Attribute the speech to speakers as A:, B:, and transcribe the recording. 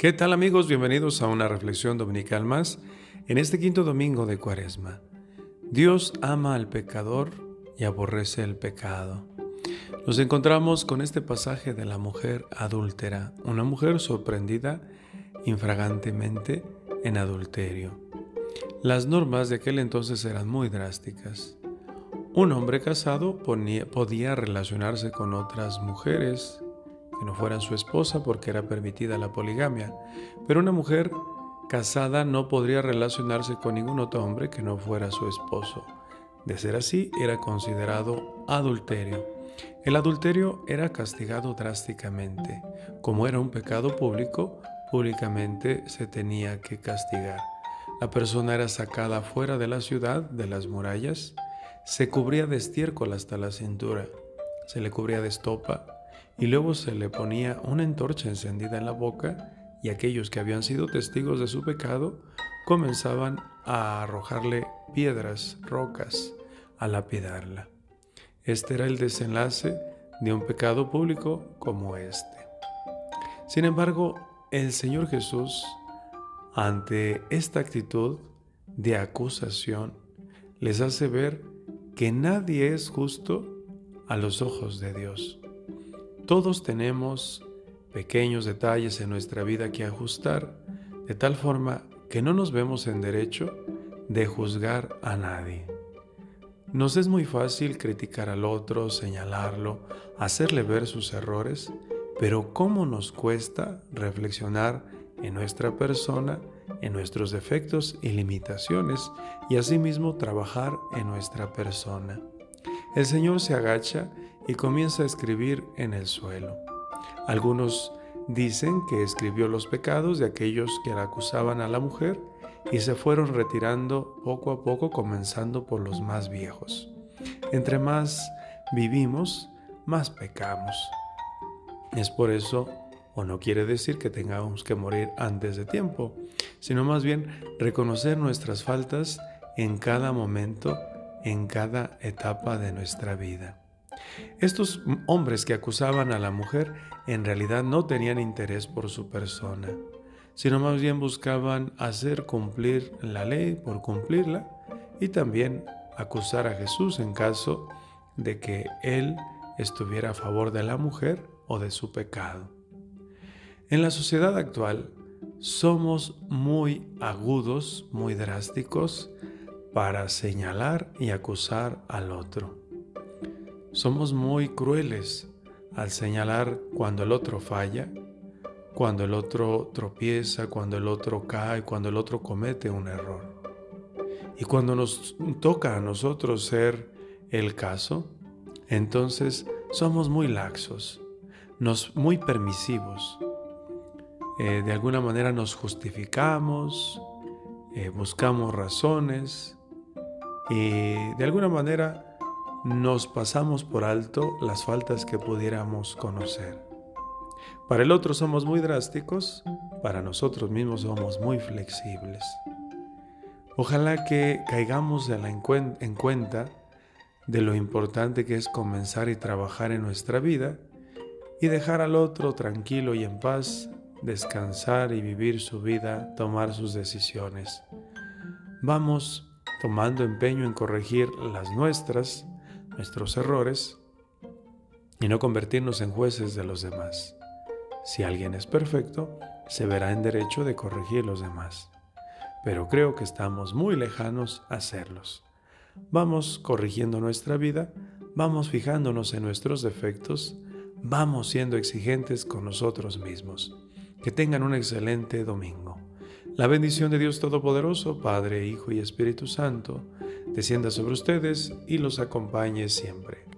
A: ¿Qué tal amigos? Bienvenidos a una reflexión dominical más en este quinto domingo de Cuaresma. Dios ama al pecador y aborrece el pecado. Nos encontramos con este pasaje de la mujer adúltera, una mujer sorprendida infragantemente en adulterio. Las normas de aquel entonces eran muy drásticas. Un hombre casado podía relacionarse con otras mujeres que no fueran su esposa porque era permitida la poligamia, pero una mujer casada no podría relacionarse con ningún otro hombre que no fuera su esposo. De ser así, era considerado adulterio. El adulterio era castigado drásticamente. Como era un pecado público, públicamente se tenía que castigar. La persona era sacada fuera de la ciudad, de las murallas, se cubría de estiércol hasta la cintura, se le cubría de estopa y luego se le ponía una antorcha encendida en la boca y aquellos que habían sido testigos de su pecado comenzaban a arrojarle piedras, rocas, a lapidarla. Este era el desenlace de un pecado público como este. Sin embargo, el Señor Jesús, ante esta actitud de acusación, les hace ver que nadie es justo a los ojos de Dios. Todos tenemos pequeños detalles en nuestra vida que ajustar, de tal forma que no nos vemos en derecho de juzgar a nadie. Nos es muy fácil criticar al otro, señalarlo, hacerle ver sus errores, pero ¿cómo nos cuesta reflexionar en nuestra persona, en nuestros defectos y limitaciones, y asimismo trabajar en nuestra persona? El Señor se agacha y comienza a escribir en el suelo. Algunos dicen que escribió los pecados de aquellos que la acusaban a la mujer y se fueron retirando poco a poco comenzando por los más viejos. Entre más vivimos, más pecamos. Es por eso, o no quiere decir que tengamos que morir antes de tiempo, sino más bien reconocer nuestras faltas en cada momento, en cada etapa de nuestra vida. Estos hombres que acusaban a la mujer en realidad no tenían interés por su persona, sino más bien buscaban hacer cumplir la ley por cumplirla y también acusar a Jesús en caso de que él estuviera a favor de la mujer o de su pecado. En la sociedad actual somos muy agudos, muy drásticos para señalar y acusar al otro. Somos muy crueles al señalar cuando el otro falla, cuando el otro tropieza, cuando el otro cae, cuando el otro comete un error. Y cuando nos toca a nosotros ser el caso, entonces somos muy laxos, nos, muy permisivos. Eh, de alguna manera nos justificamos, eh, buscamos razones y de alguna manera nos pasamos por alto las faltas que pudiéramos conocer. Para el otro somos muy drásticos, para nosotros mismos somos muy flexibles. Ojalá que caigamos en, cuenta de lo importante que es comenzar y trabajar en nuestra vida y dejar al otro tranquilo y en paz, descansar y vivir su vida, tomar sus decisiones. Vamos tomando empeño en corregir las nuestras, nuestros errores y no convertirnos en jueces de los demás. Si alguien es perfecto, se verá en derecho de corregir los demás. Pero creo que estamos muy lejanos a hacerlos. Vamos corrigiendo nuestra vida, vamos fijándonos en nuestros defectos, vamos siendo exigentes con nosotros mismos. Que tengan un excelente domingo. La bendición de Dios Todopoderoso, Padre, Hijo y Espíritu Santo, descienda sobre ustedes y los acompañe siempre.